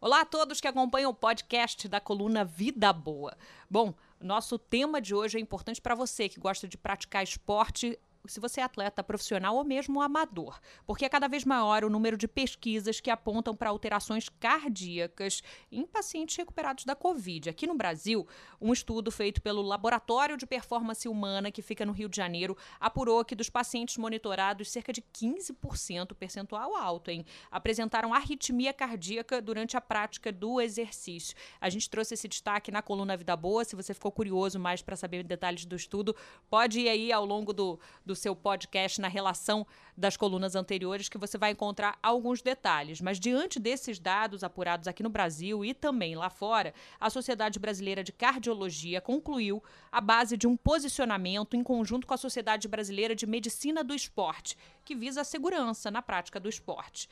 Olá a todos que acompanham o podcast da coluna Vida Boa. Bom, nosso tema de hoje é importante para você que gosta de praticar esporte se você é atleta profissional ou mesmo amador, porque é cada vez maior o número de pesquisas que apontam para alterações cardíacas em pacientes recuperados da Covid. Aqui no Brasil, um estudo feito pelo Laboratório de Performance Humana, que fica no Rio de Janeiro, apurou que dos pacientes monitorados, cerca de 15%, percentual alto, hein, apresentaram arritmia cardíaca durante a prática do exercício. A gente trouxe esse destaque na coluna Vida Boa. Se você ficou curioso mais para saber detalhes do estudo, pode ir aí ao longo do, do seu podcast na relação das colunas anteriores, que você vai encontrar alguns detalhes. Mas diante desses dados apurados aqui no Brasil e também lá fora, a Sociedade Brasileira de Cardiologia concluiu a base de um posicionamento em conjunto com a Sociedade Brasileira de Medicina do Esporte, que visa a segurança na prática do esporte.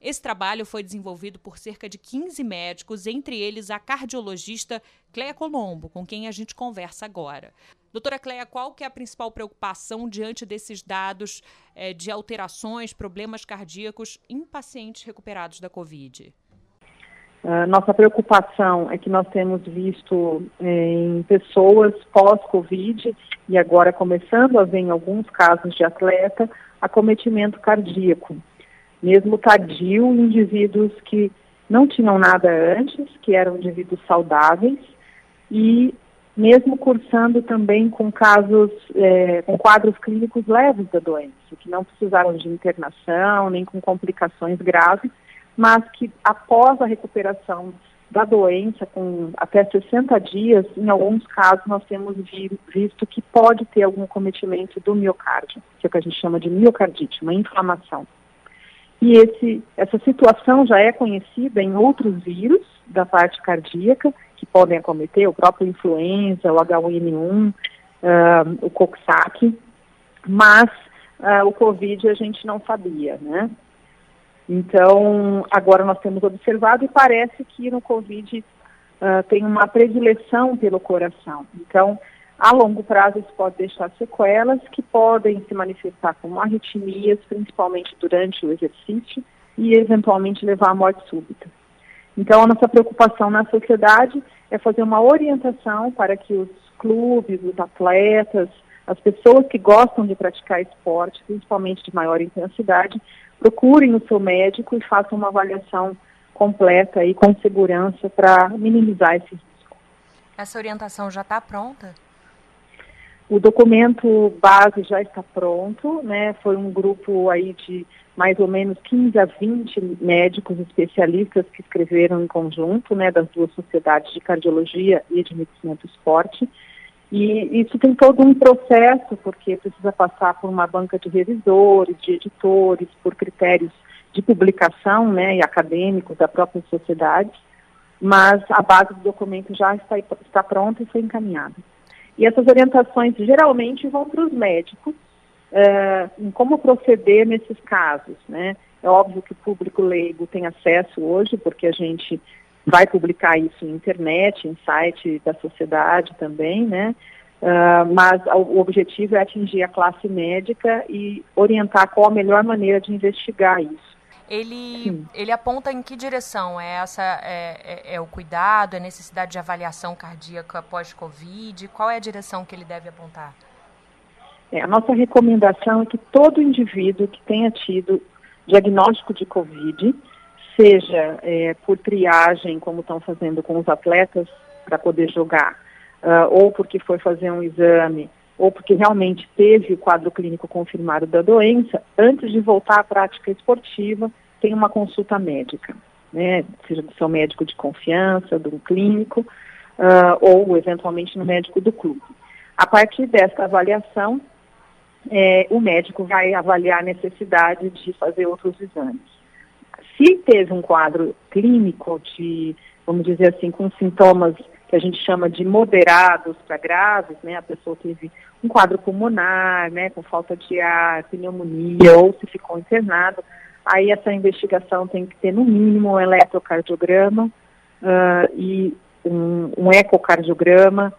Esse trabalho foi desenvolvido por cerca de 15 médicos, entre eles a cardiologista Cleia Colombo, com quem a gente conversa agora. Doutora Cleia, qual que é a principal preocupação diante desses dados é, de alterações, problemas cardíacos em pacientes recuperados da Covid? Nossa preocupação é que nós temos visto eh, em pessoas pós-Covid e agora começando a ver em alguns casos de atleta acometimento cardíaco mesmo tardio, indivíduos que não tinham nada antes, que eram indivíduos saudáveis, e mesmo cursando também com casos, é, com quadros clínicos leves da doença, que não precisaram de internação, nem com complicações graves, mas que após a recuperação da doença, com até 60 dias, em alguns casos nós temos visto que pode ter algum cometimento do miocárdio, que é o que a gente chama de miocardite, uma inflamação. E esse, essa situação já é conhecida em outros vírus da parte cardíaca, que podem acometer o próprio influenza, o H1N1, uh, ah, o Coxsackie, mas uh, o Covid a gente não sabia, né? Então, agora nós temos observado e parece que no Covid uh, tem uma predileção pelo coração. Então, a longo prazo, isso pode deixar sequelas que podem se manifestar como arritmias, principalmente durante o exercício, e eventualmente levar à morte súbita. Então, a nossa preocupação na sociedade é fazer uma orientação para que os clubes, os atletas, as pessoas que gostam de praticar esporte, principalmente de maior intensidade, procurem o seu médico e façam uma avaliação completa e com segurança para minimizar esse risco. Essa orientação já está pronta? O documento base já está pronto, né? Foi um grupo aí de mais ou menos 15 a 20 médicos especialistas que escreveram em conjunto, né, das duas sociedades de cardiologia e de medicina do esporte. E isso tem todo um processo, porque precisa passar por uma banca de revisores, de editores, por critérios de publicação, né, e acadêmicos da própria sociedade. Mas a base do documento já está, está pronta e foi encaminhada. E essas orientações geralmente vão para os médicos uh, em como proceder nesses casos, né? É óbvio que o público leigo tem acesso hoje, porque a gente vai publicar isso em internet, em site da sociedade também, né? Uh, mas o objetivo é atingir a classe médica e orientar qual a melhor maneira de investigar isso ele, ele aponta em que direção? É essa é, é, é, o cuidado, é necessidade de avaliação cardíaca pós-Covid? Qual é a direção que ele deve apontar? É, a nossa recomendação é que todo indivíduo que tenha tido diagnóstico de Covid, seja é, por triagem, como estão fazendo com os atletas para poder jogar, uh, ou porque foi fazer um exame, ou porque realmente teve o quadro clínico confirmado da doença, antes de voltar à prática esportiva, tem uma consulta médica, né? seja do seu médico de confiança, do clínico, uh, ou eventualmente no médico do clube. A partir dessa avaliação, é, o médico vai avaliar a necessidade de fazer outros exames. Se teve um quadro clínico de, vamos dizer assim, com sintomas que a gente chama de moderados para graves, né? A pessoa teve um quadro pulmonar, né, com falta de ar, pneumonia, ou se ficou internado, aí essa investigação tem que ter no mínimo um eletrocardiograma uh, e um, um, ecocardiograma,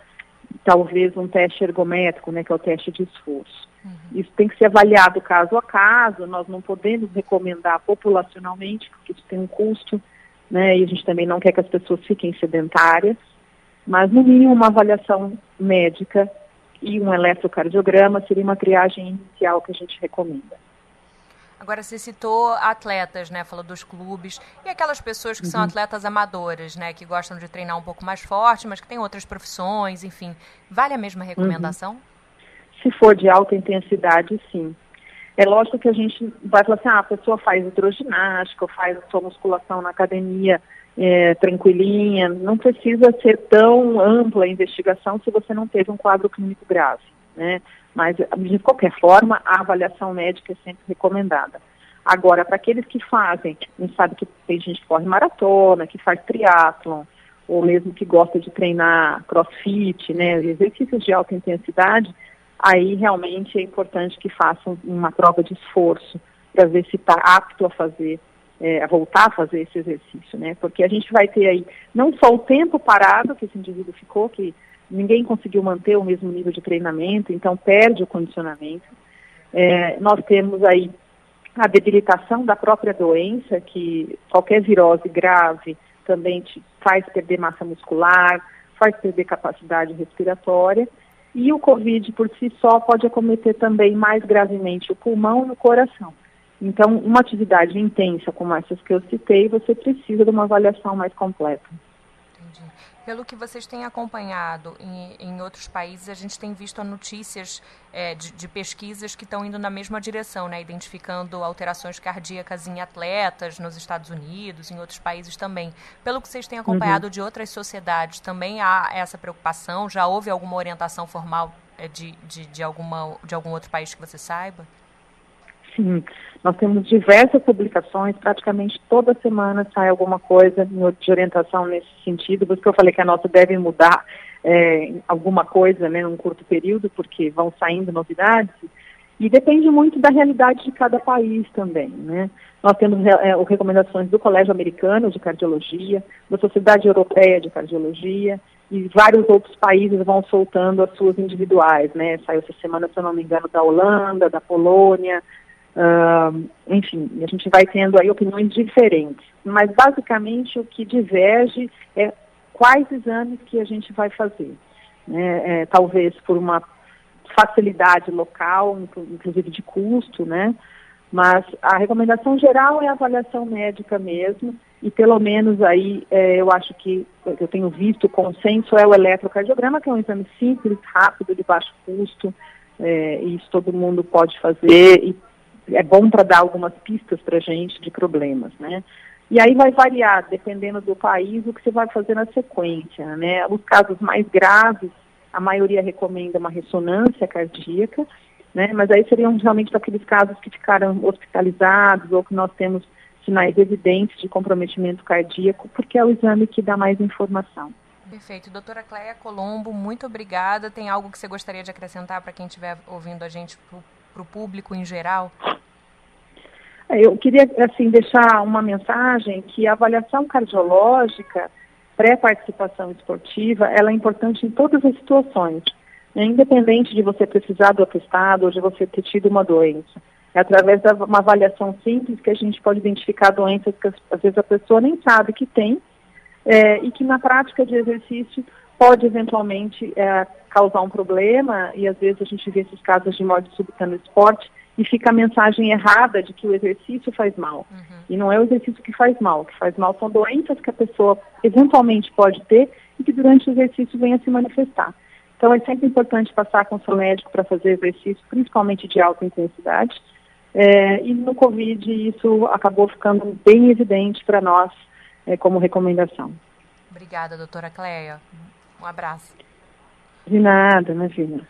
talvez um teste ergométrico, né, que é o teste de esforço. Uhum. Isso tem que ser avaliado caso a caso, nós não podemos recomendar populacionalmente, porque isso tem um custo né? E a gente também não quer que as pessoas fiquem sedentárias, mas no mínimo uma avaliação médica e um eletrocardiograma seria uma triagem inicial que a gente recomenda. Agora, você citou atletas, né? Falou dos clubes. E aquelas pessoas que uhum. são atletas amadoras, né? Que gostam de treinar um pouco mais forte, mas que têm outras profissões, enfim. Vale a mesma recomendação? Uhum. Se for de alta intensidade, sim. É lógico que a gente vai falar assim, ah, a pessoa faz hidroginástica, ou faz a sua musculação na academia é, tranquilinha. Não precisa ser tão ampla a investigação se você não teve um quadro clínico grave, né? Mas, de qualquer forma, a avaliação médica é sempre recomendada. Agora, para aqueles que fazem, a gente sabe que tem gente que corre maratona, que faz triatlon, ou mesmo que gosta de treinar crossfit, né, exercícios de alta intensidade, aí realmente é importante que façam uma prova de esforço para ver se está apto a fazer, é, a voltar a fazer esse exercício, né? Porque a gente vai ter aí não só o tempo parado que esse indivíduo ficou, que ninguém conseguiu manter o mesmo nível de treinamento, então perde o condicionamento. É, nós temos aí a debilitação da própria doença, que qualquer virose grave também te faz perder massa muscular, faz perder capacidade respiratória, e o Covid por si só pode acometer também mais gravemente o pulmão e o coração. Então, uma atividade intensa como essas que eu citei, você precisa de uma avaliação mais completa. Pelo que vocês têm acompanhado em, em outros países, a gente tem visto notícias é, de, de, pesquisas que estão indo na mesma direção, né? identificando alterações cardíacas em atletas nos Estados Unidos, em outros países também. Pelo que vocês têm acompanhado uhum. de outras sociedades, também há essa preocupação? Já houve alguma orientação formal é, de, de, de, alguma, de algum outro país que você saiba? Sim, nós temos diversas publicações, praticamente toda semana sai alguma coisa de orientação nesse sentido, por isso que eu falei que a nossa deve mudar é, alguma coisa né, num curto período, porque vão saindo novidades, e depende muito da realidade de cada país também. Né? Nós temos é, recomendações do Colégio Americano de Cardiologia, da Sociedade Europeia de Cardiologia, e vários outros países vão soltando as suas individuais, né? Saiu essa semana, se eu não me engano, da Holanda, da Polônia, Uh, enfim, a gente vai tendo aí opiniões diferentes. Mas basicamente o que diverge é quais exames que a gente vai fazer. Né? É, talvez por uma facilidade local, inclusive de custo, né? Mas a recomendação geral é a avaliação médica mesmo, e pelo menos aí é, eu acho que eu tenho visto o consenso é o eletrocardiograma, que é um exame simples, rápido, de baixo custo, é, isso todo mundo pode fazer e é bom para dar algumas pistas para a gente de problemas, né? E aí vai variar, dependendo do país, o que você vai fazer na sequência, né? Os casos mais graves, a maioria recomenda uma ressonância cardíaca, né? Mas aí seriam realmente aqueles casos que ficaram hospitalizados ou que nós temos sinais evidentes de comprometimento cardíaco, porque é o exame que dá mais informação. Perfeito. Doutora Cleia Colombo, muito obrigada. Tem algo que você gostaria de acrescentar para quem estiver ouvindo a gente, para o público em geral? É, eu queria assim deixar uma mensagem que a avaliação cardiológica pré-participação esportiva ela é importante em todas as situações, né? independente de você precisar do atestado ou de você ter tido uma doença. É através de uma avaliação simples que a gente pode identificar doenças que às vezes a pessoa nem sabe que tem é, e que na prática de exercício pode eventualmente é, causar um problema e às vezes a gente vê esses casos de morte súbita no esporte e fica a mensagem errada de que o exercício faz mal. Uhum. E não é o exercício que faz mal. O que faz mal são doenças que a pessoa eventualmente pode ter e que durante o exercício venha se manifestar. Então é sempre importante passar com o seu médico para fazer exercício, principalmente de alta intensidade. É, e no Covid isso acabou ficando bem evidente para nós é, como recomendação. Obrigada, doutora Cleia. Um abraço. De nada, imagina.